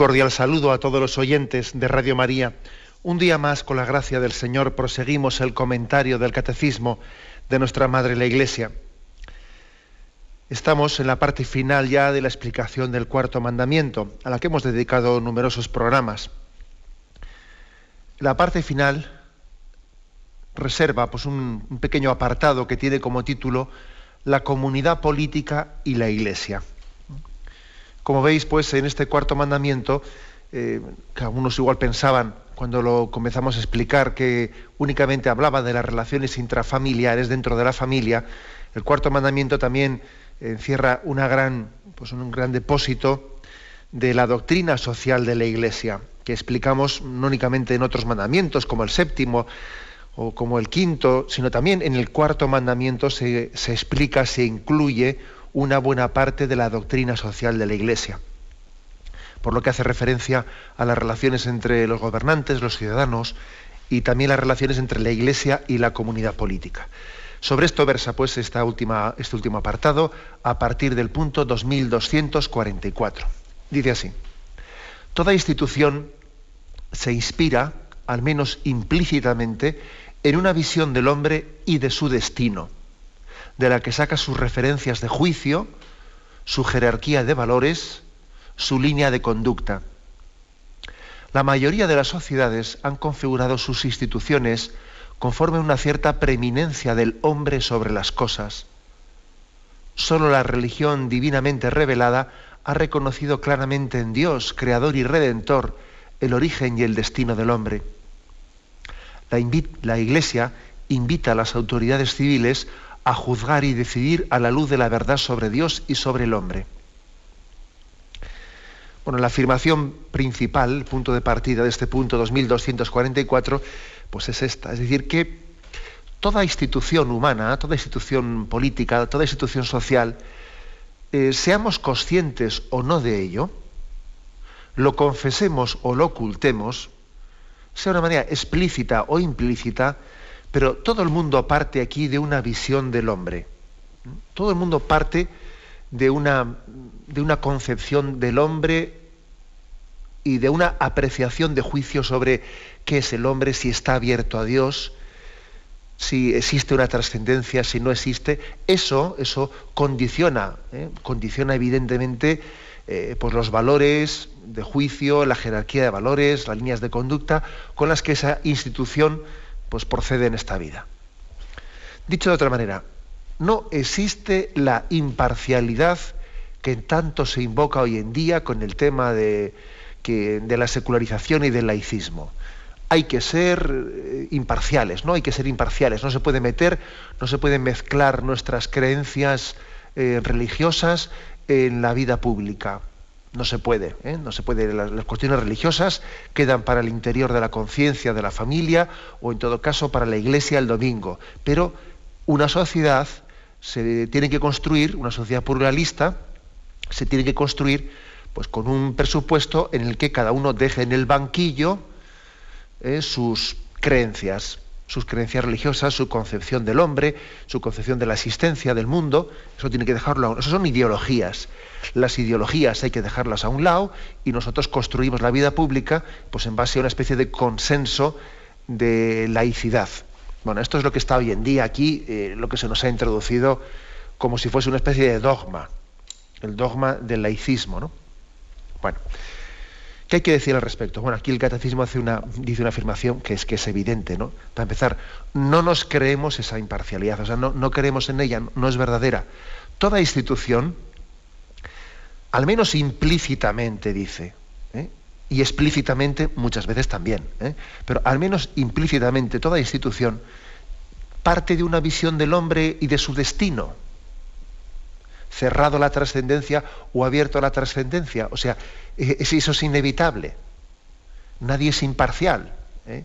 Cordial saludo a todos los oyentes de Radio María. Un día más, con la gracia del Señor, proseguimos el comentario del Catecismo de nuestra Madre la Iglesia. Estamos en la parte final ya de la explicación del cuarto mandamiento, a la que hemos dedicado numerosos programas. La parte final reserva pues, un, un pequeño apartado que tiene como título La comunidad política y la Iglesia. Como veis, pues en este cuarto mandamiento, eh, que algunos igual pensaban cuando lo comenzamos a explicar que únicamente hablaba de las relaciones intrafamiliares dentro de la familia, el cuarto mandamiento también encierra una gran, pues un gran depósito de la doctrina social de la Iglesia, que explicamos no únicamente en otros mandamientos, como el séptimo o como el quinto, sino también en el cuarto mandamiento se explica, se incluye una buena parte de la doctrina social de la Iglesia, por lo que hace referencia a las relaciones entre los gobernantes, los ciudadanos y también las relaciones entre la Iglesia y la comunidad política. Sobre esto versa pues esta última, este último apartado a partir del punto 2244. Dice así, toda institución se inspira, al menos implícitamente, en una visión del hombre y de su destino de la que saca sus referencias de juicio, su jerarquía de valores, su línea de conducta. La mayoría de las sociedades han configurado sus instituciones conforme a una cierta preeminencia del hombre sobre las cosas. Solo la religión divinamente revelada ha reconocido claramente en Dios, Creador y Redentor, el origen y el destino del hombre. La, la Iglesia invita a las autoridades civiles a juzgar y decidir a la luz de la verdad sobre Dios y sobre el hombre. Bueno, la afirmación principal, punto de partida de este punto 2244, pues es esta, es decir, que toda institución humana, toda institución política, toda institución social, eh, seamos conscientes o no de ello, lo confesemos o lo ocultemos, sea de una manera explícita o implícita, pero todo el mundo parte aquí de una visión del hombre. Todo el mundo parte de una, de una concepción del hombre y de una apreciación de juicio sobre qué es el hombre, si está abierto a Dios, si existe una trascendencia, si no existe. Eso, eso condiciona, ¿eh? condiciona evidentemente eh, pues los valores de juicio, la jerarquía de valores, las líneas de conducta con las que esa institución pues procede en esta vida. Dicho de otra manera, no existe la imparcialidad que tanto se invoca hoy en día con el tema de, de la secularización y del laicismo. Hay que ser eh, imparciales, ¿no? Hay que ser imparciales. No se puede meter, no se pueden mezclar nuestras creencias eh, religiosas en la vida pública. No se puede, ¿eh? no se puede. Las, cuestiones religiosas quedan para el interior de la conciencia de la familia o en todo caso para la iglesia el domingo. Pero una sociedad se tiene que construir, una sociedad pluralista, se tiene que construir pues con un presupuesto en el que cada uno deje en el banquillo ¿eh? sus creencias sus creencias religiosas, su concepción del hombre, su concepción de la existencia del mundo, eso tiene que dejarlo, eso son ideologías. Las ideologías hay que dejarlas a un lado y nosotros construimos la vida pública pues en base a una especie de consenso de laicidad. Bueno, esto es lo que está hoy en día aquí, eh, lo que se nos ha introducido como si fuese una especie de dogma, el dogma del laicismo, ¿no? Bueno, ¿Qué hay que decir al respecto? Bueno, aquí el catecismo hace una, dice una afirmación que es que es evidente, ¿no? Para empezar, no nos creemos esa imparcialidad, o sea, no, no creemos en ella, no es verdadera. Toda institución, al menos implícitamente dice, ¿eh? y explícitamente muchas veces también, ¿eh? pero al menos implícitamente toda institución parte de una visión del hombre y de su destino. cerrado a la trascendencia o abierto a la trascendencia. O sea, e, eso es inevitable. Nadie es imparcial. ¿eh?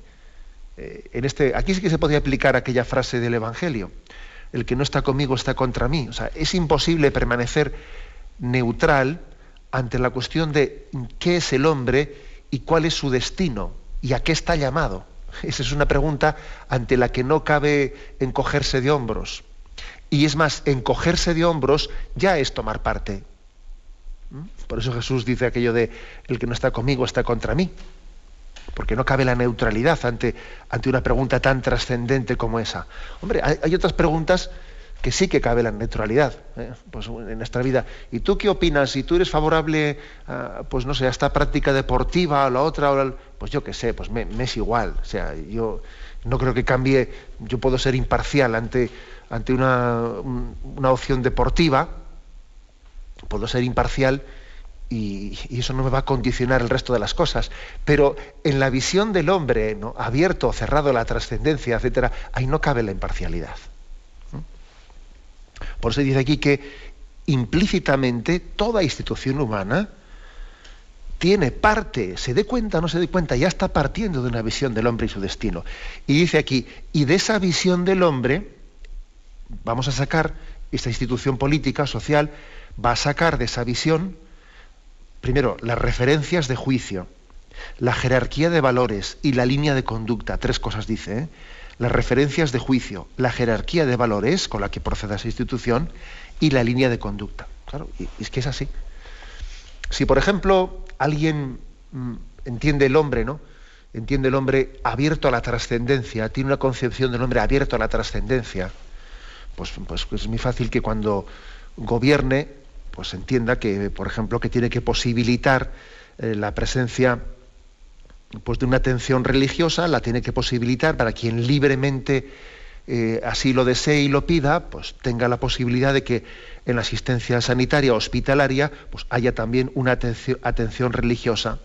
En este, aquí sí que se podría aplicar aquella frase del Evangelio. El que no está conmigo está contra mí. O sea, es imposible permanecer neutral ante la cuestión de qué es el hombre y cuál es su destino y a qué está llamado. Esa es una pregunta ante la que no cabe encogerse de hombros. Y es más, encogerse de hombros ya es tomar parte. ¿Mm? Por eso Jesús dice aquello de el que no está conmigo está contra mí. Porque no cabe la neutralidad ante, ante una pregunta tan trascendente como esa. Hombre, hay, otras preguntas que sí que cabe la neutralidad ¿eh? pues en nuestra vida. ¿Y tú qué opinas? Si tú eres favorable, a, pues no sé, a esta práctica deportiva o la otra, pues yo qué sé, pues me, es igual. O sea, yo no creo que cambie, yo puedo ser imparcial ante, ante una, una opción deportiva, puedo ser imparcial y, eso no me va a condicionar el resto de las cosas. Pero en la visión del hombre, ¿no? abierto, cerrado la trascendencia, etcétera, ahí no cabe la imparcialidad. Por eso dice aquí que implícitamente toda institución humana tiene parte, se dé cuenta o no se dé cuenta, ya está partiendo de una visión del hombre y su destino. Y dice aquí, y de esa visión del hombre, vamos a sacar, esta institución política, social, va a sacar de esa visión, primero, las referencias de juicio, la jerarquía de valores y la línea de conducta. Tres cosas dice. ¿eh? Las referencias de juicio, la jerarquía de valores con la que procede esa institución y la línea de conducta. Claro, y es que es así. Si, por ejemplo, alguien mm, entiende el hombre, ¿no? Entiende el hombre abierto a la trascendencia, tiene una concepción del hombre abierto a la trascendencia, pues, pues, es muy fácil que cuando gobierne, pues entienda que, por ejemplo, que tiene que posibilitar eh, la presencia pues, de una atención religiosa, la tiene que posibilitar para quien libremente eh, así lo desee y lo pida, pues tenga la posibilidad de que en la asistencia sanitaria hospitalaria pues haya también una atención, atención religiosa,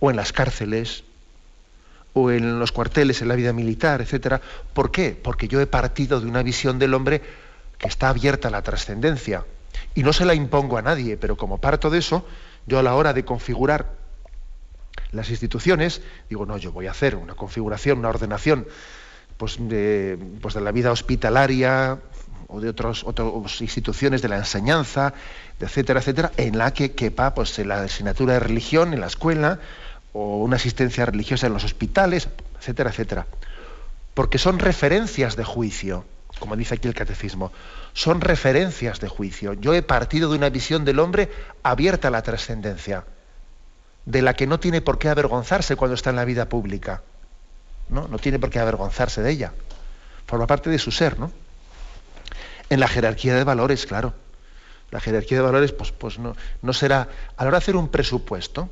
o en las cárceles, o en los cuarteles, en la vida militar, etcétera. ¿Por qué? Porque yo he partido de una visión del hombre que está abierta a la trascendencia. Y no se la impongo a nadie, pero como parto de eso, yo a la hora de configurar las instituciones, digo, no, yo voy a hacer una configuración, una ordenación pues de, pues de la vida hospitalaria o de otras instituciones de la enseñanza, etcétera, etcétera, en la que quepa pues, la asignatura de religión en la escuela, o una asistencia religiosa en los hospitales, etcétera, etcétera. Porque son referencias de juicio, como dice aquí el catecismo, son referencias de juicio. Yo he partido de una visión del hombre abierta a la trascendencia, de la que no tiene por qué avergonzarse cuando está en la vida pública. ¿no? no tiene por qué avergonzarse de ella. Forma parte de su ser, ¿no? En la jerarquía de valores, claro. La jerarquía de valores, pues, pues no, no será. A la hora de hacer un presupuesto,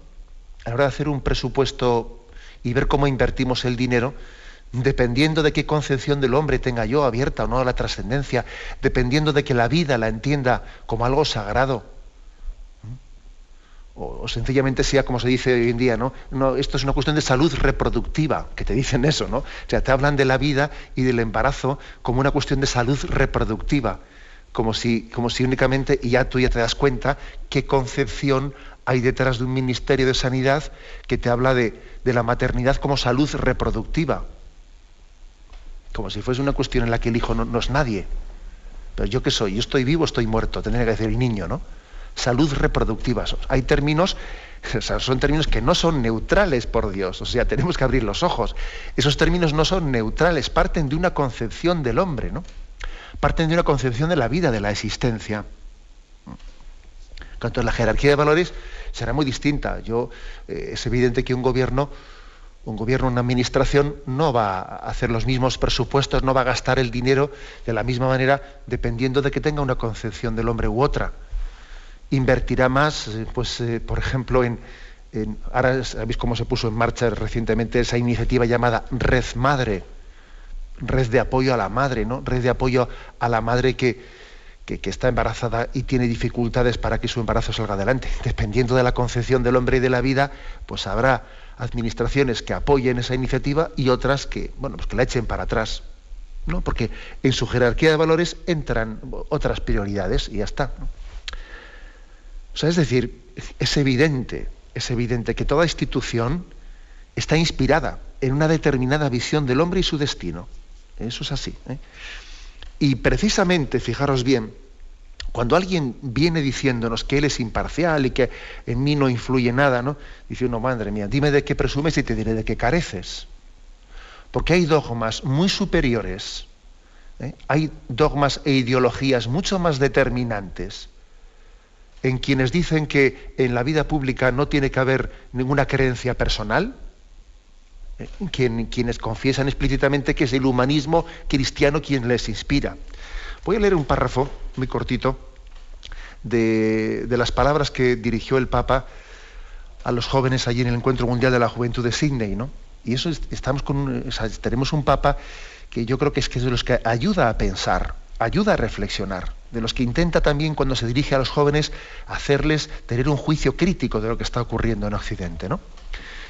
a la hora de hacer un presupuesto y ver cómo invertimos el dinero, dependiendo de qué concepción del hombre tenga yo abierta o no a la trascendencia, dependiendo de que la vida la entienda como algo sagrado, o, sencillamente sea como se dice hoy en día, ¿no? ¿no? Esto es una cuestión de salud reproductiva, que te dicen eso, ¿no? O sea, te hablan de la vida y del embarazo como una cuestión de salud reproductiva, como si, como si únicamente, y ya tú ya te das cuenta qué concepción hay detrás de un ministerio de sanidad que te habla de, la maternidad como salud reproductiva. Como si fuese una cuestión en la que el hijo no, es nadie. Pero yo qué soy, yo estoy vivo, estoy muerto, tendría que decir el niño, ¿no? Salud reproductiva. Hay términos, son términos que no son neutrales por Dios. O sea, tenemos que abrir los ojos. Esos términos no son neutrales, parten de una concepción del hombre, ¿no? Parten de una concepción de la vida, de la existencia. Tanto la jerarquía de valores será muy distinta. Yo, eh, es evidente que un gobierno, un gobierno, una administración, no va a hacer los mismos presupuestos, no va a gastar el dinero de la misma manera, dependiendo de que tenga una concepción del hombre u otra. Invertirá más, eh, pues, eh, por ejemplo, en, ahora sabéis cómo se puso en marcha recientemente esa iniciativa llamada Red Madre, red de apoyo a la madre, ¿no? Red de apoyo a la madre que, que, está embarazada y tiene dificultades para que su embarazo salga adelante. Dependiendo de la concepción del hombre y de la vida, pues habrá administraciones que apoyen esa iniciativa y otras que, bueno, pues que la echen para atrás. ¿no? Porque en su jerarquía de valores entran otras prioridades y ya está. O sea, es decir, es evidente, es evidente que toda institución está inspirada en una determinada visión del hombre y su destino. Eso es así. ¿eh? Y precisamente, fijaros bien, cuando alguien viene diciéndonos que él es imparcial y que en mí no influye nada, ¿no? Dice uno, madre mía, dime de qué presumes y te diré de qué careces. Porque hay dogmas muy superiores, ¿eh? hay dogmas e ideologías mucho más determinantes en quienes dicen que en la vida pública no tiene que haber ninguna creencia personal, ¿eh? quienes confiesan explícitamente que es el humanismo cristiano quien les inspira. Voy a leer un párrafo muy cortito de, las palabras que dirigió el Papa a los jóvenes allí en el Encuentro Mundial de la Juventud de Sydney, ¿no? Y eso estamos con, tenemos un Papa que yo creo que es, que es de los que ayuda a pensar, ayuda a reflexionar, de los que intenta también cuando se dirige a los jóvenes hacerles tener un juicio crítico de lo que está ocurriendo en Occidente, ¿no?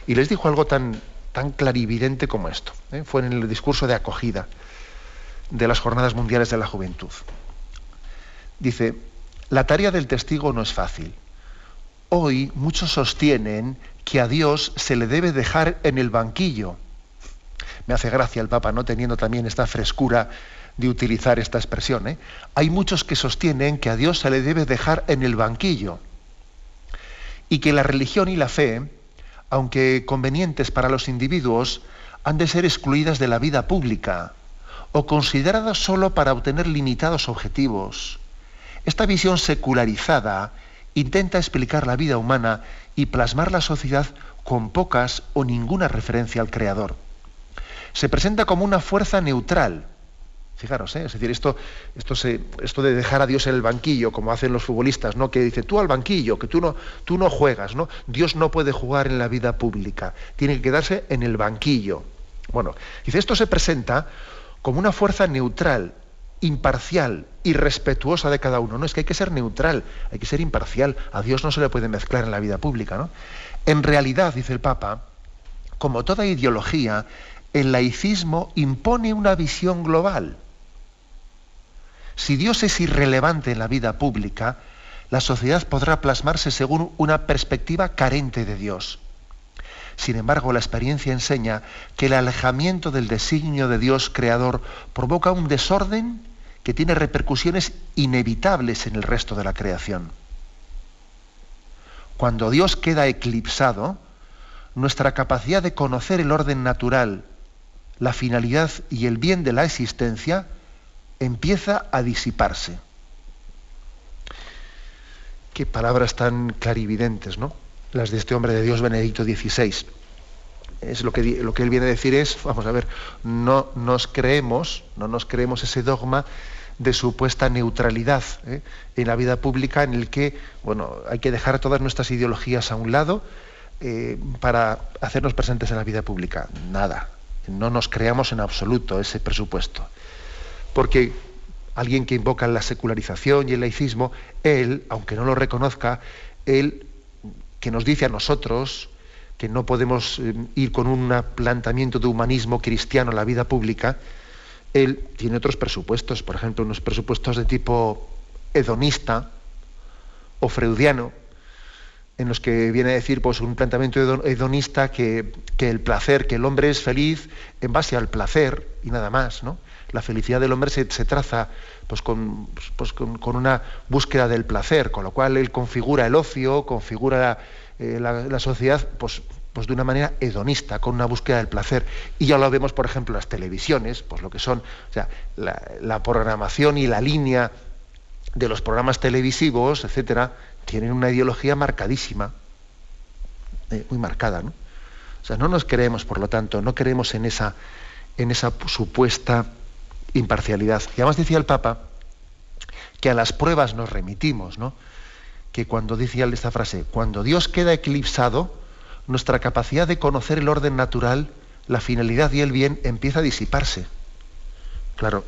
Y les dijo algo tan, tan clarividente como esto. ¿eh? Fue en el discurso de acogida de las Jornadas Mundiales de la Juventud. Dice, la tarea del testigo no es fácil. Hoy muchos sostienen que a Dios se le debe dejar en el banquillo. Me hace gracia el Papa, ¿no? Teniendo también esta frescura de utilizar esta expresión. ¿eh? Hay muchos que sostienen que a Dios se le debe dejar en el banquillo y que la religión y la fe, aunque convenientes para los individuos, han de ser excluidas de la vida pública o consideradas sólo para obtener limitados objetivos. Esta visión secularizada intenta explicar la vida humana y plasmar la sociedad con pocas o ninguna referencia al Creador. Se presenta como una fuerza neutral. Fijaros, ¿eh? es decir, esto, esto, de dejar a Dios en el banquillo, como hacen los futbolistas, ¿no? que dice tú al banquillo, que tú no, tú no juegas, ¿no? Dios no puede jugar en la vida pública, tiene que quedarse en el banquillo. Bueno, dice, esto se presenta como una fuerza neutral, imparcial y respetuosa de cada uno. No es que hay que ser neutral, hay que ser imparcial. A Dios no se le puede mezclar en la vida pública. ¿no? En realidad, dice el Papa, como toda ideología, el laicismo impone una visión global. Si Dios es irrelevante en la vida pública, la sociedad podrá plasmarse según una perspectiva carente de Dios. Sin embargo, la experiencia enseña que el alejamiento del designio de Dios creador provoca un desorden que tiene repercusiones inevitables en el resto de la creación. Cuando Dios queda eclipsado, nuestra capacidad de conocer el orden natural, la finalidad y el bien de la existencia empieza a disiparse. Qué palabras tan clarividentes, ¿no? las de este hombre de Dios Benedicto XVI. Es lo que, lo que él viene a decir es, vamos a ver, no nos creemos, no nos creemos ese dogma de supuesta neutralidad ¿eh? en la vida pública en el que, bueno, hay que dejar todas nuestras ideologías a un lado eh, para hacernos presentes en la vida pública. Nada, no nos creamos en absoluto ese presupuesto. Porque alguien que invoca la secularización y el laicismo, él, aunque no lo reconozca, él que nos dice a nosotros que no podemos eh, ir con un planteamiento de humanismo cristiano a la vida pública, él tiene otros presupuestos, por ejemplo, unos presupuestos de tipo hedonista o freudiano, en los que viene a decir pues, un planteamiento hedonista que, el placer, que el hombre es feliz en base al placer y nada más. ¿no? La felicidad del hombre se, traza pues, pues, con, con, una búsqueda del placer, con lo cual él configura el ocio, configura eh, la, sociedad pues, pues de una manera hedonista, con una búsqueda del placer. Y ya lo vemos, por ejemplo, las televisiones, pues lo que son, o sea, la, programación y la línea de los programas televisivos, etcétera, tienen una ideología marcadísima, eh, muy marcada, ¿no? O sea, no nos creemos, por lo tanto, no creemos en esa, en esa supuesta imparcialidad. Y además decía el Papa que a las pruebas nos remitimos, ¿no? Que cuando decía esta frase, cuando Dios queda eclipsado, nuestra capacidad de conocer el orden natural, la finalidad y el bien empieza a disiparse. Claro,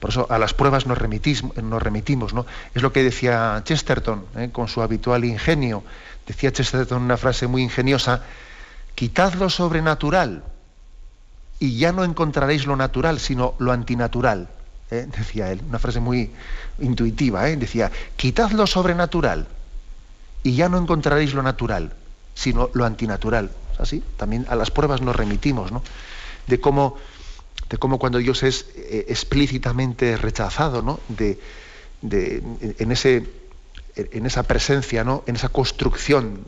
por eso a las pruebas nos, nos remitimos, ¿no? Es lo que decía Chesterton, ¿eh? con su habitual ingenio. Decía Chesterton una frase muy ingeniosa, quitad lo sobrenatural y ya no encontraréis lo natural, sino lo antinatural. ¿eh? Decía él, una frase muy intuitiva, ¿eh? decía, quitad lo sobrenatural y ya no encontraréis lo natural, sino lo antinatural. Así, también a las pruebas nos remitimos, ¿no? De cómo, de cómo cuando Dios es eh, explícitamente rechazado, ¿no? De, en, ese, en esa presencia, ¿no? En esa construcción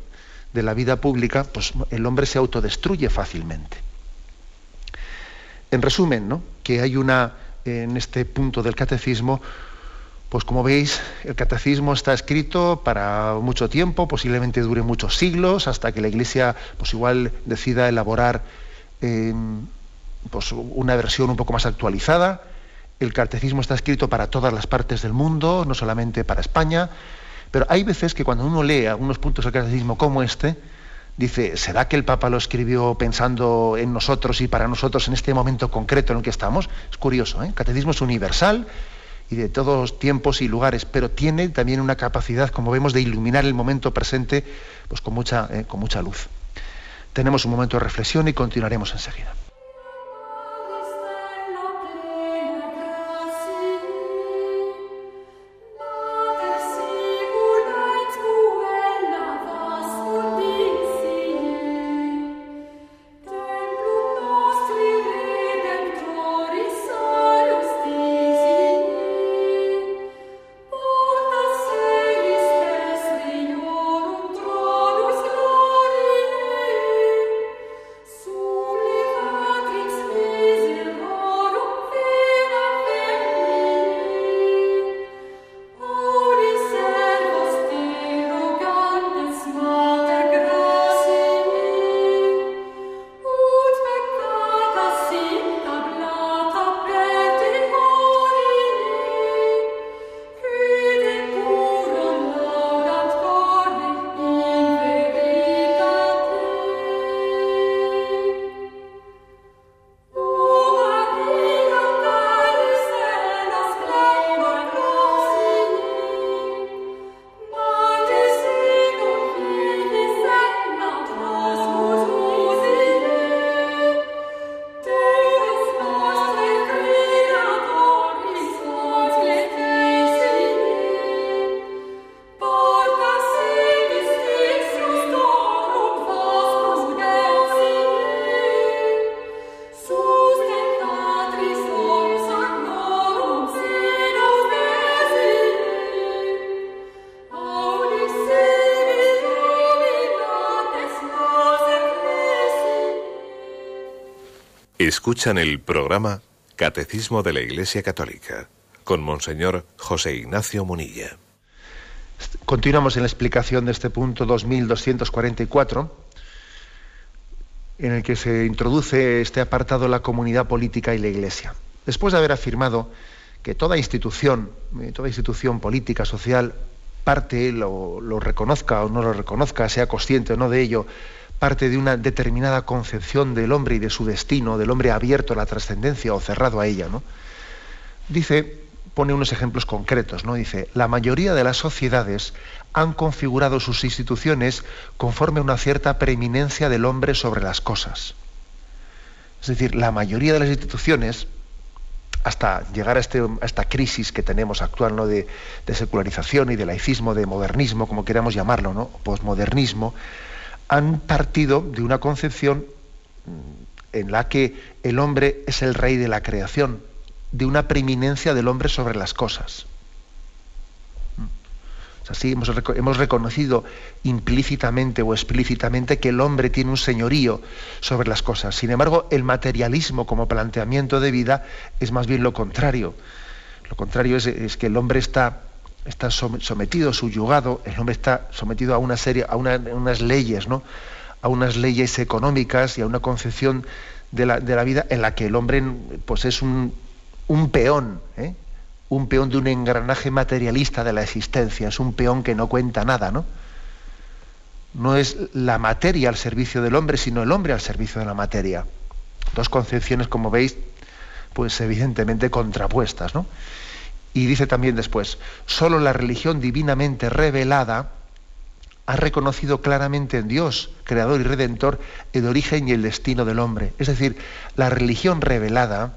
de la vida pública, pues el hombre se autodestruye fácilmente. En resumen, ¿no? que hay una, en este punto del catecismo, pues como veis, el catecismo está escrito para mucho tiempo, posiblemente dure muchos siglos, hasta que la Iglesia, pues igual decida elaborar em, pues una versión un poco más actualizada. El catecismo está escrito para todas las partes del mundo, no solamente para España. Pero hay veces que cuando uno lee algunos puntos del catecismo como este, dice, ¿será que el Papa lo escribió pensando en nosotros y para nosotros en este momento concreto en el que estamos? Es curioso, ¿eh? El catecismo es universal y de todos tiempos y lugares, pero tiene también una capacidad, como vemos, de iluminar el momento presente pues con, mucha, eh, con mucha luz. Tenemos un momento de reflexión y continuaremos enseguida. Escuchan el programa Catecismo de la Iglesia Católica con Monseñor José Ignacio Munilla. Continuamos en la explicación de este punto 2244, en el que se introduce este apartado la comunidad política y la Iglesia. Después de haber afirmado que toda institución, eh, toda institución política, social, parte, lo, lo reconozca o no lo reconozca, sea consciente o no de ello, parte de una determinada concepción del hombre y de su destino, del hombre abierto a la trascendencia o cerrado a ella, ¿no? Dice, pone unos ejemplos concretos, ¿no? Dice, la mayoría de las sociedades han configurado sus instituciones conforme a una cierta preeminencia del hombre sobre las cosas. Es decir, la mayoría de las instituciones, hasta llegar a, este, esta crisis que tenemos actual ¿no? de, de, secularización y de laicismo, de modernismo, como queramos llamarlo, ¿no? posmodernismo, han partido de una concepción mm, en la que el hombre es el rey de la creación, de una preeminencia del hombre sobre las cosas. Así hemos, hemos, reconocido implícitamente o explícitamente que el hombre tiene un señorío sobre las cosas. Sin embargo, el materialismo como planteamiento de vida es más bien lo contrario. Lo contrario es que el hombre está está sometido, subyugado, el hombre está sometido a una serie, a unas leyes, ¿no? a unas leyes económicas y a una concepción de la, vida en la que el hombre pues es un, peón, ¿eh? un peón de un engranaje materialista de la existencia, es un peón que no cuenta nada, ¿no? No es la materia al servicio del hombre, sino el hombre al servicio de la materia. Dos concepciones, como veis, pues evidentemente contrapuestas, ¿no? Y dice también después, solo la religión divinamente revelada ha reconocido claramente en Dios, creador y redentor, el origen y el destino del hombre. Es decir, la religión revelada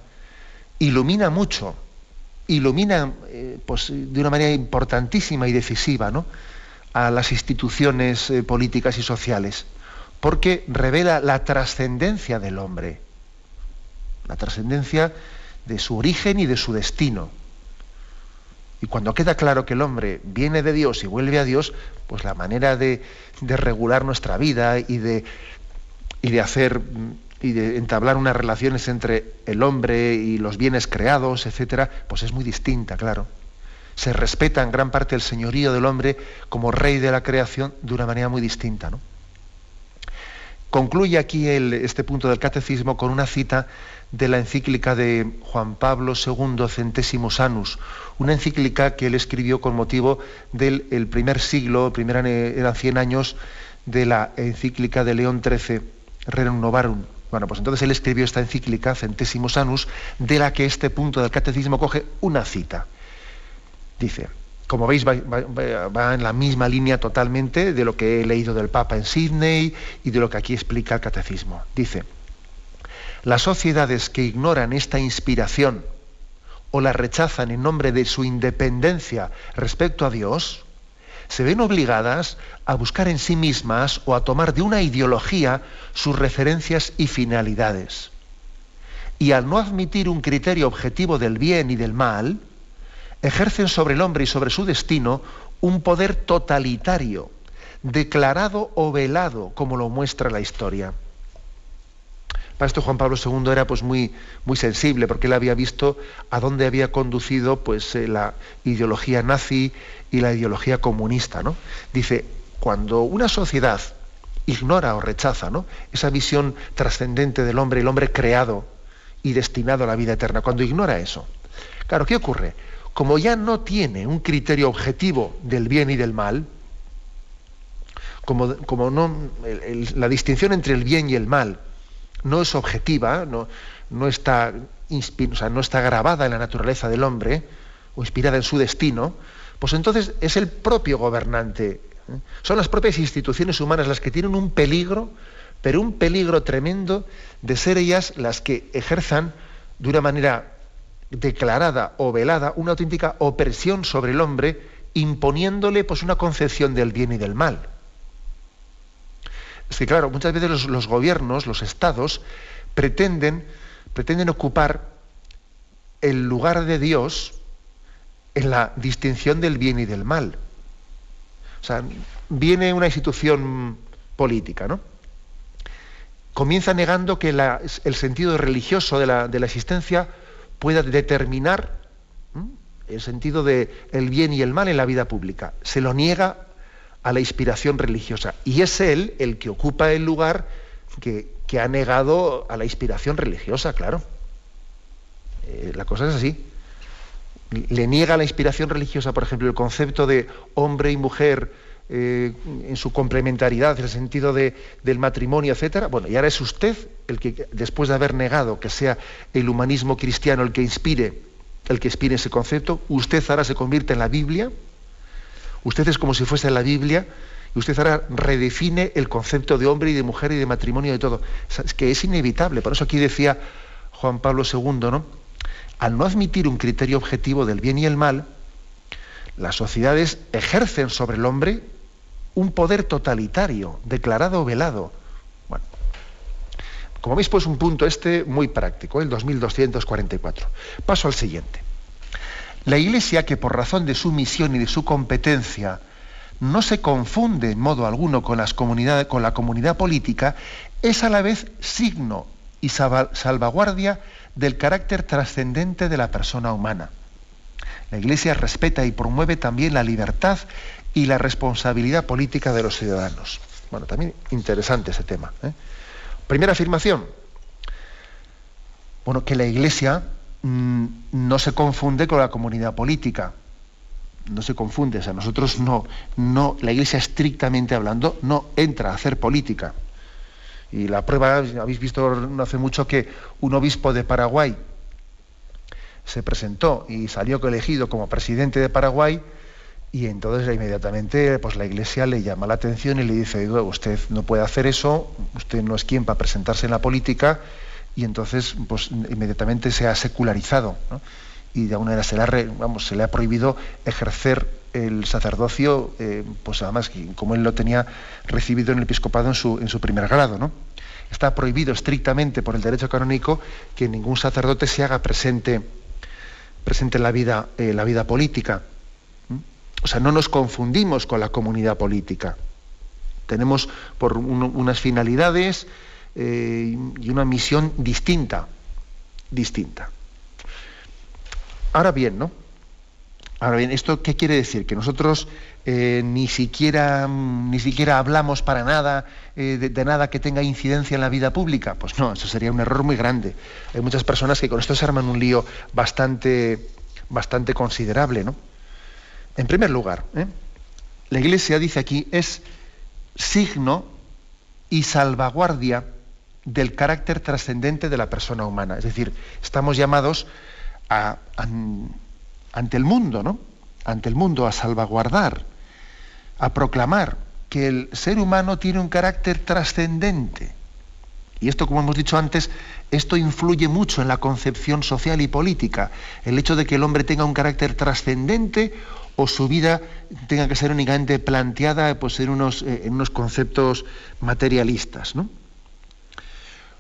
ilumina mucho, ilumina eh, pues, de una manera importantísima y decisiva ¿no? a las instituciones eh, políticas y sociales, porque revela la trascendencia del hombre, la trascendencia de su origen y de su destino. Y cuando queda claro que el hombre viene de Dios y vuelve a Dios, pues la manera de, regular nuestra vida y de, y de hacer y de entablar unas relaciones entre el hombre y los bienes creados, etcétera, pues es muy distinta, claro. Se respeta en gran parte el señorío del hombre como rey de la creación de una manera muy distinta. ¿no? Concluye aquí este punto del catecismo con una cita de la encíclica de Juan Pablo II Centésimos Anus, una encíclica que él escribió con motivo del primer siglo, primera, eran 100 años, de la encíclica de León XIII, Rerum Novarum. Bueno, pues entonces él escribió esta encíclica, Centésimos Anus, de la que este punto del catecismo coge una cita. Dice, como veis, va, va, en la misma línea totalmente de lo que he leído del Papa en Sydney y de lo que aquí explica el catecismo. Dice, las sociedades que ignoran esta inspiración o la rechazan en nombre de su independencia respecto a Dios, se ven obligadas a buscar en sí mismas o a tomar de una ideología sus referencias y finalidades. Y al no admitir un criterio objetivo del bien y del mal, ejercen sobre el hombre y sobre su destino un poder totalitario, declarado o velado, como lo muestra la historia. Para esto Juan Pablo II era pues muy, muy sensible porque él había visto a dónde había conducido pues, eh, la ideología nazi y la ideología comunista. ¿no? Dice, cuando una sociedad ignora o rechaza ¿no? esa visión trascendente del hombre, el hombre creado y destinado a la vida eterna, cuando ignora eso, claro, ¿qué ocurre? Como ya no tiene un criterio objetivo del bien y del mal, como, como no, la distinción entre el bien y el mal no es objetiva, no, no, está no está grabada en la naturaleza del hombre o inspirada en su destino, pues entonces es el propio gobernante. ¿eh? Son las propias instituciones humanas las que tienen un peligro, pero un peligro tremendo de ser ellas las que ejerzan de una manera declarada o velada una auténtica opresión sobre el hombre, imponiéndole pues, una concepción del bien y del mal. Es que, claro, muchas veces los, gobiernos, los estados, pretenden, pretenden ocupar el lugar de Dios en la distinción del bien y del mal. O sea, viene una institución política, ¿no? Comienza negando que el sentido religioso de la, existencia pueda determinar el sentido del el bien y el mal en la vida pública. Se lo niega a la inspiración religiosa. Y es él el que ocupa el lugar que, ha negado a la inspiración religiosa, claro. Eh, la cosa es así. Le niega la inspiración religiosa, por ejemplo, el concepto de hombre y mujer eh, en su complementariedad, en el sentido de, del matrimonio, etcétera. Bueno, y ahora es usted el que, después de haber negado que sea el humanismo cristiano el que inspire, el que inspire ese concepto, usted ahora se convierte en la Biblia Usted es como si fuese la Biblia y usted ahora redefine el concepto de hombre y de mujer y de matrimonio y de todo. Es que es inevitable. Por eso aquí decía Juan Pablo II, ¿no? Al no admitir un criterio objetivo del bien y el mal, las sociedades ejercen sobre el hombre un poder totalitario, declarado o velado. Bueno, como veis, pues un punto este muy práctico, el 2244. Paso al siguiente. La Iglesia, que por razón de su misión y de su competencia no se confunde en modo alguno con, la comunidad política, es a la vez signo y salvaguardia del carácter trascendente de la persona humana. La Iglesia respeta y promueve también la libertad y la responsabilidad política de los ciudadanos. Bueno, también interesante ese tema. ¿eh? Primera afirmación. Bueno, que la Iglesia no se confunde con la comunidad política. No se confunde. O sea, nosotros no, no, la Iglesia estrictamente hablando, no entra a hacer política. Y la prueba, habéis visto no hace mucho que un obispo de Paraguay se presentó y salió elegido como presidente de Paraguay y entonces inmediatamente pues la iglesia le llama la atención y le dice, usted no puede hacer eso, usted no es quien para presentarse en la política y entonces pues, inmediatamente se ha secularizado y de alguna manera se le ha, se le ha prohibido ejercer el sacerdocio, eh, pues además, como él lo tenía recibido en el episcopado en su, en su primer grado, ¿no? Está prohibido estrictamente por el derecho canónico que ningún sacerdote se haga presente, presente en la vida, eh, la vida política. O sea, no nos confundimos con la comunidad política. Tenemos por unas finalidades eh, y una misión distinta, distinta. Ahora bien, ¿no? Ahora bien, ¿esto qué quiere decir? Que nosotros eh, ni, siquiera, ni siquiera hablamos para nada eh, de, nada que tenga incidencia en la vida pública. Pues no, eso sería un error muy grande. Hay muchas personas que con esto se arman un lío bastante, bastante considerable. ¿no? En primer lugar, la Iglesia dice aquí es signo y salvaguardia del carácter trascendente de la persona humana. Es decir, estamos llamados a ante el mundo, ¿no? Ante el mundo, a salvaguardar, a proclamar que el ser humano tiene un carácter trascendente. Y esto, como hemos dicho antes, esto influye mucho en la concepción social y política. El hecho de que el hombre tenga un carácter trascendente o su vida tenga que ser únicamente planteada pues, en, unos, eh, en unos conceptos materialistas. ¿no?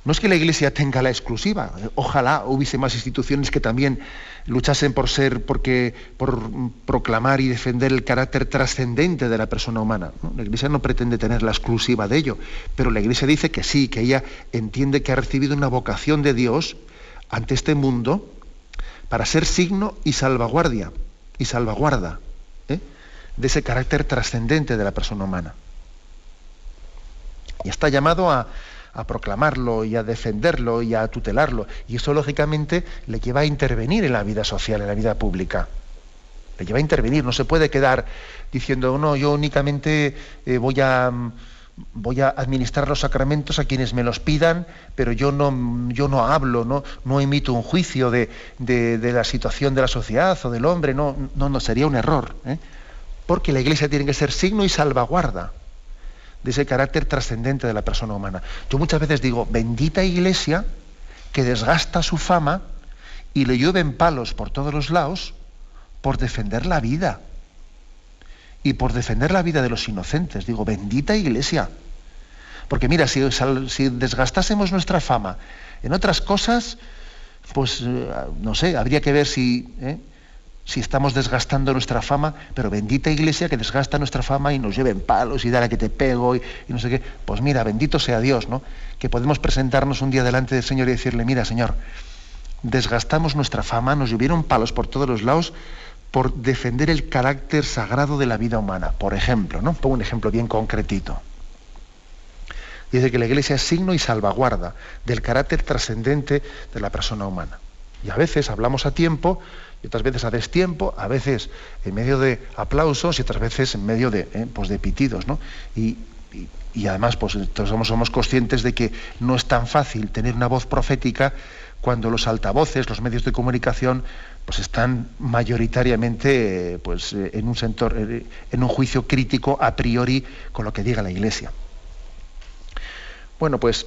No es que la Iglesia tenga la exclusiva, ojalá hubiese más instituciones que también luchasen por ser, porque, por proclamar y defender el carácter trascendente de la persona humana. La Iglesia no pretende tener la exclusiva de ello, pero la Iglesia dice que sí, que ella entiende que ha recibido una vocación de Dios ante este mundo para ser signo y salvaguardia, y salvaguarda ¿eh? de ese carácter trascendente de la persona humana. Y está llamado a, a proclamarlo y a defenderlo y a tutelarlo. Y eso, lógicamente, le lleva a intervenir en la vida social, en la vida pública. Le lleva a intervenir. No se puede quedar diciendo, no, yo únicamente eh, voy a voy a administrar los sacramentos a quienes me los pidan, pero yo no, yo no hablo, no, no emito un juicio de, la situación de la sociedad o del hombre, no, no, no sería un error. ¿eh? Porque la iglesia tiene que ser signo y salvaguarda de ese carácter trascendente de la persona humana. Yo muchas veces digo, bendita iglesia que desgasta su fama y le llueven palos por todos los lados por defender la vida y por defender la vida de los inocentes. Digo, bendita iglesia. Porque mira, si, desgastásemos nuestra fama en otras cosas, pues eh, no sé, habría que ver si... ¿eh? Si estamos desgastando nuestra fama, pero bendita iglesia que desgasta nuestra fama y nos lleven palos y dale que te pego y, no sé qué. Pues mira, bendito sea Dios, ¿no? Que podemos presentarnos un día delante del Señor y decirle, mira, Señor, desgastamos nuestra fama, nos llovieron palos por todos los lados por defender el carácter sagrado de la vida humana. Por ejemplo, ¿no? Pongo un ejemplo bien concretito. Dice que la iglesia es signo y salvaguarda del carácter trascendente de la persona humana. Y a veces hablamos a tiempo y otras veces a destiempo, a veces en medio de aplausos y otras veces en medio de, eh, pues de pitidos. ¿no? Y, además pues, somos, somos conscientes de que no es tan fácil tener una voz profética cuando los altavoces, los medios de comunicación, pues están mayoritariamente pues, eh, en, un sector, eh, en un juicio crítico a priori con lo que diga la Iglesia. Bueno, pues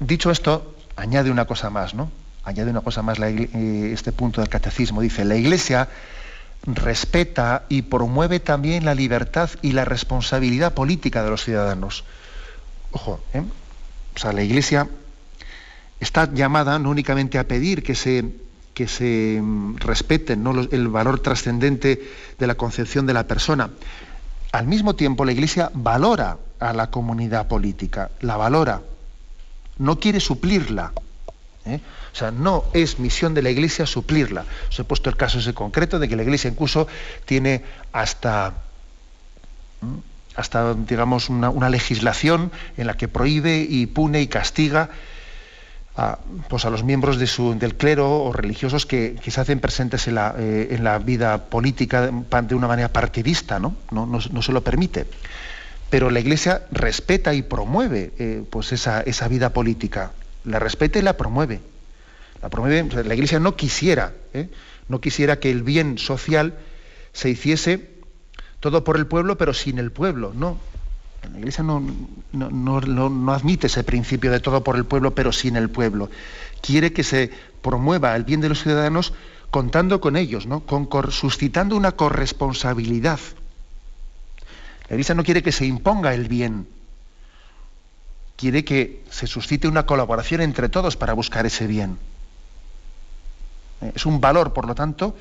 dicho esto, añade una cosa más, ¿no? Añade una cosa más eh, este punto del catecismo. Dice, la Iglesia respeta y promueve también la libertad y la responsabilidad política de los ciudadanos. Ojo, ¿eh? o sea, la Iglesia está llamada no únicamente a pedir que se, que se mm, respeten el valor trascendente de la concepción de la persona. Al mismo tiempo, la Iglesia valora a la comunidad política, la valora, no quiere suplirla. ¿eh? O sea, no es misión de la Iglesia suplirla. Os he puesto el caso ese concreto de que la Iglesia incluso tiene hasta, hasta digamos, una, legislación en la que prohíbe y pune y castiga a, pues a los miembros del clero o religiosos que, se hacen presentes en la, eh, en la, vida política de una manera partidista, ¿no? No, no, se lo permite. Pero la Iglesia respeta y promueve eh, pues esa, esa vida política. La respeta y la promueve la Iglesia no quisiera, ¿eh? no quisiera que el bien social se hiciese todo por el pueblo, pero sin el pueblo, no. La Iglesia no, no, admite ese principio de todo por el pueblo, pero sin el pueblo. Quiere que se promueva el bien de los ciudadanos contando con ellos, ¿no? Con, suscitando una corresponsabilidad La Iglesia no quiere que se imponga el bien, quiere que se suscite una colaboración entre todos para buscar ese bien. Es un valor, por lo tanto,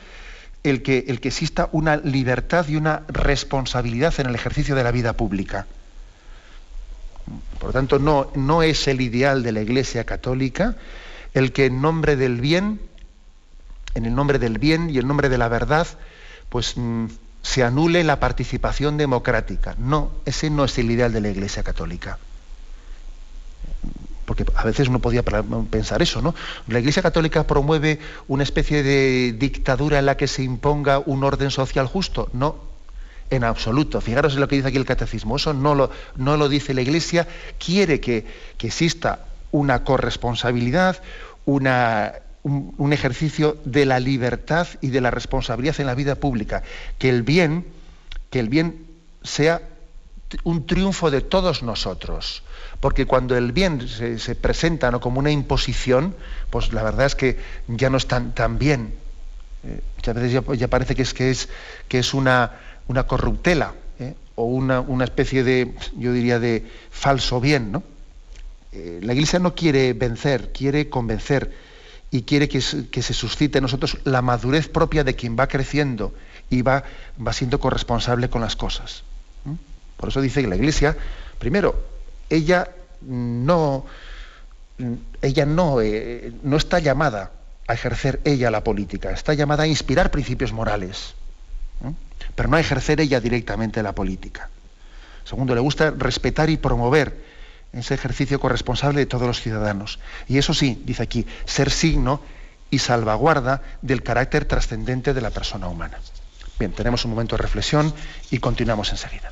el que, el que exista una libertad y una responsabilidad en el ejercicio de la vida pública. Por lo tanto, no, no es el ideal de la Iglesia católica el que en nombre del bien, en el nombre del bien y en nombre de la verdad, pues mm, se anule la participación democrática. No, ese no es el ideal de la Iglesia católica. Porque a veces uno podía pensar eso, ¿no? La Iglesia católica promueve una especie de dictadura en la que se imponga un orden social justo. No, en absoluto. Fijaros en lo que dice aquí el catecismo. Eso no lo, no lo dice la Iglesia. Quiere que, que exista una corresponsabilidad, una, un, ejercicio de la libertad y de la responsabilidad en la vida pública. Que el bien, que el bien sea un triunfo de todos nosotros. Porque cuando el bien se, presenta ¿no? como una imposición, pues la verdad es que ya no es tan, bien. Eh, muchas veces ya, parece que es, que es, que es una, una corruptela ¿eh? o una, una, especie de, yo diría, de falso bien. ¿no? Eh, la Iglesia no quiere vencer, quiere convencer y quiere que, se suscite en nosotros la madurez propia de quien va creciendo y va, va siendo corresponsable con las cosas. Por eso dice que la Iglesia, primero, ella no, ella no, eh, no está llamada a ejercer ella la política, está llamada a inspirar principios morales, pero no a ejercer ella directamente la política. Segundo, le gusta respetar y promover ese ejercicio corresponsable de todos los ciudadanos. Y eso sí, dice aquí, ser signo y salvaguarda del carácter trascendente de la persona humana. Bien, tenemos un momento de reflexión y continuamos enseguida.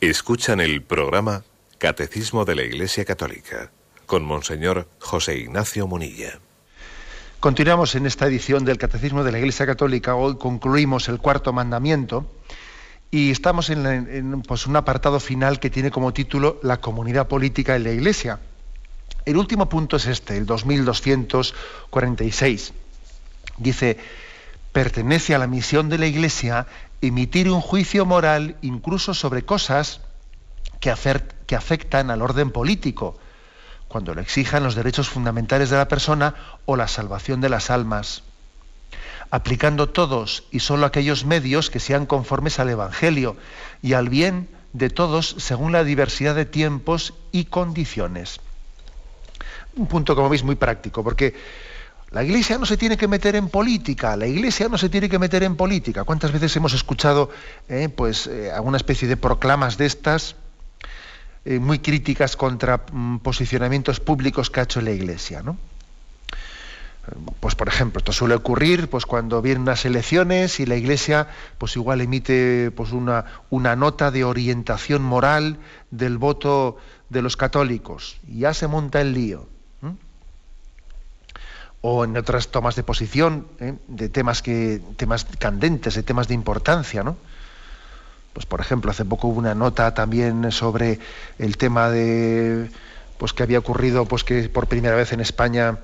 Escuchan el programa Catecismo de la Iglesia Católica con Monseñor José Ignacio Munilla. Continuamos en esta edición del Catecismo de la Iglesia Católica. Hoy concluimos el cuarto mandamiento y estamos en, pues, un apartado final que tiene como título La comunidad política en la Iglesia. El último punto es este, el 2246. Dice, pertenece a la misión de la Iglesia emitir un juicio moral incluso sobre cosas que, que afectan al orden político, cuando lo exijan los derechos fundamentales de la persona o la salvación de las almas, aplicando todos y sólo aquellos medios que sean conformes al Evangelio y al bien de todos según la diversidad de tiempos y condiciones. Un punto, como veis, muy práctico, porque la Iglesia no se tiene que meter en política, la Iglesia no se tiene que meter en política. ¿Cuántas veces hemos escuchado eh, pues, eh, alguna especie de proclamas de estas eh, muy críticas contra mm, posicionamientos públicos que ha hecho la Iglesia? ¿no? Pues por ejemplo, esto suele ocurrir pues, cuando vienen unas elecciones y la Iglesia pues, igual emite pues, una, una nota de orientación moral del voto de los católicos y ya se monta el lío o en otras tomas de posición ¿eh? de temas que temas candentes, de temas de importancia, ¿no? Pues por ejemplo, hace poco hubo una nota también sobre el tema de pues que había ocurrido pues que por primera vez en España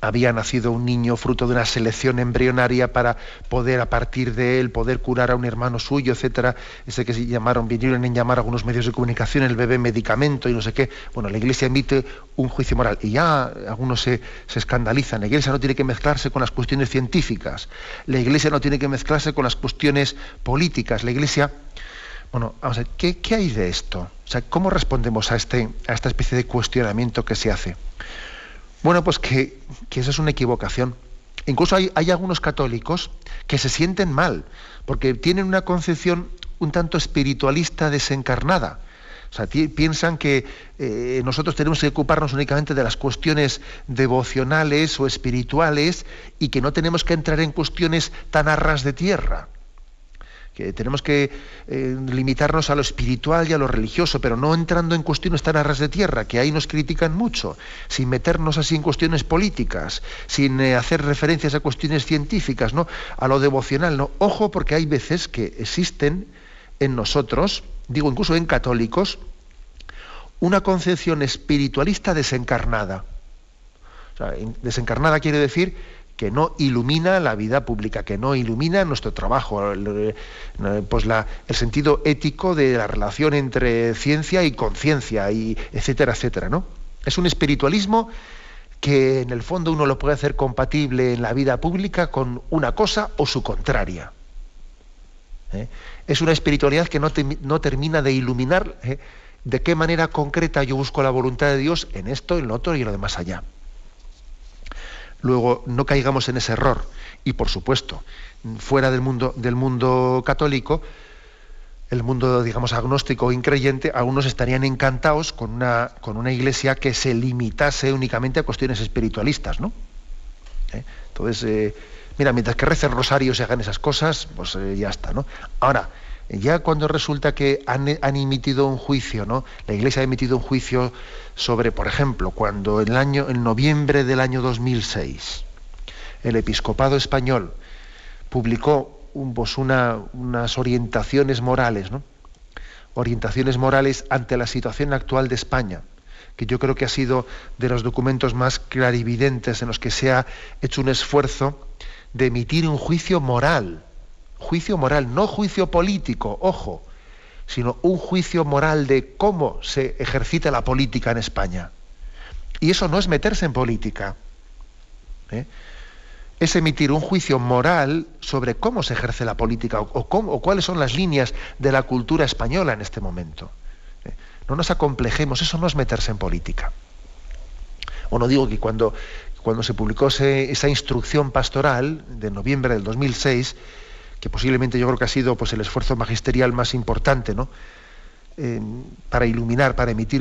había nacido un niño fruto de una selección embrionaria para poder a partir de él poder curar a un hermano suyo, etcétera, ese que se llamaron, vinieron en llamar a algunos medios de comunicación el bebé medicamento y no sé qué. Bueno, la iglesia emite un juicio moral y ya algunos se, escandalizan. La iglesia no tiene que mezclarse con las cuestiones científicas, la iglesia no tiene que mezclarse con las cuestiones políticas, la iglesia. Bueno, vamos a ver, ¿qué, qué hay de esto? O sea, ¿cómo respondemos a, este, a esta especie de cuestionamiento que se hace? Bueno, pues que, eso es una equivocación. Incluso hay, hay, algunos católicos que se sienten mal, porque tienen una concepción un tanto espiritualista desencarnada. O sea, piensan que eh, nosotros tenemos que ocuparnos únicamente de las cuestiones devocionales o espirituales y que no tenemos que entrar en cuestiones tan arras de tierra que tenemos que eh, limitarnos a lo espiritual y a lo religioso, pero no entrando en cuestiones tan arras de tierra, que ahí nos critican mucho, sin meternos así en cuestiones políticas, sin eh, hacer referencias a cuestiones científicas, ¿no? a lo devocional. ¿no? Ojo, porque hay veces que existen en nosotros, digo incluso en católicos, una concepción espiritualista desencarnada. O sea, desencarnada quiere decir que no ilumina la vida pública, que no ilumina nuestro trabajo, pues el sentido ético de la relación entre ciencia y conciencia, y etcétera, etcétera, ¿no? Es un espiritualismo que en el fondo uno lo puede hacer compatible en la vida pública con una cosa o su contraria. ¿eh? Es una espiritualidad que no, no termina de iluminar ¿eh? de qué manera concreta yo busco la voluntad de Dios en esto, en lo otro y en lo demás allá. Luego, no caigamos en ese error. Y por supuesto, fuera del mundo, del mundo católico, el mundo, digamos, agnóstico o increyente, algunos estarían encantados con una, con una iglesia que se limitase únicamente a cuestiones espiritualistas, ¿no? ¿Eh? Entonces, eh, mira, mientras que recen rosarios y hagan esas cosas, pues eh, ya está, ¿no? Ahora, ya cuando resulta que han, emitido un juicio, ¿no? La Iglesia ha emitido un juicio sobre, por ejemplo, cuando en, el año, en noviembre del año 2006 el episcopado español publicó pues una, unas orientaciones morales, ¿no? Orientaciones morales ante la situación actual de España, que yo creo que ha sido de los documentos más clarividentes en los que se ha hecho un esfuerzo de emitir un juicio moral juicio moral, no juicio político, ojo, sino un juicio moral de cómo se ejercita la política en España. Y eso no es meterse en política. ¿eh? Es emitir un juicio moral sobre cómo se ejerce la política o, o cuáles son las líneas de la cultura española en este momento. ¿eh? No nos acomplejemos, eso no es meterse en política. O no digo que cuando, cuando se publicó esa instrucción pastoral de noviembre del 2006, que posiblemente yo creo que ha sido pues, el esfuerzo magisterial más importante, ¿no? Eh, para iluminar, para emitir